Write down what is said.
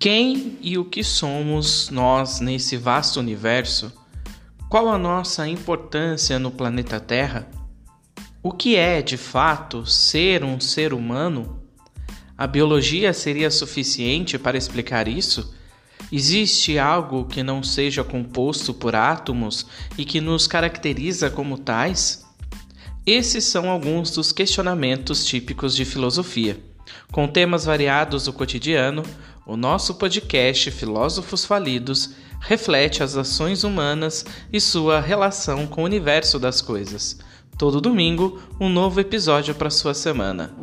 Quem e o que somos nós nesse vasto universo? Qual a nossa importância no planeta Terra? O que é, de fato, ser um ser humano? A biologia seria suficiente para explicar isso? Existe algo que não seja composto por átomos e que nos caracteriza como tais? Esses são alguns dos questionamentos típicos de filosofia. Com temas variados do cotidiano, o nosso podcast Filósofos Falidos reflete as ações humanas e sua relação com o universo das coisas. Todo domingo, um novo episódio para sua semana.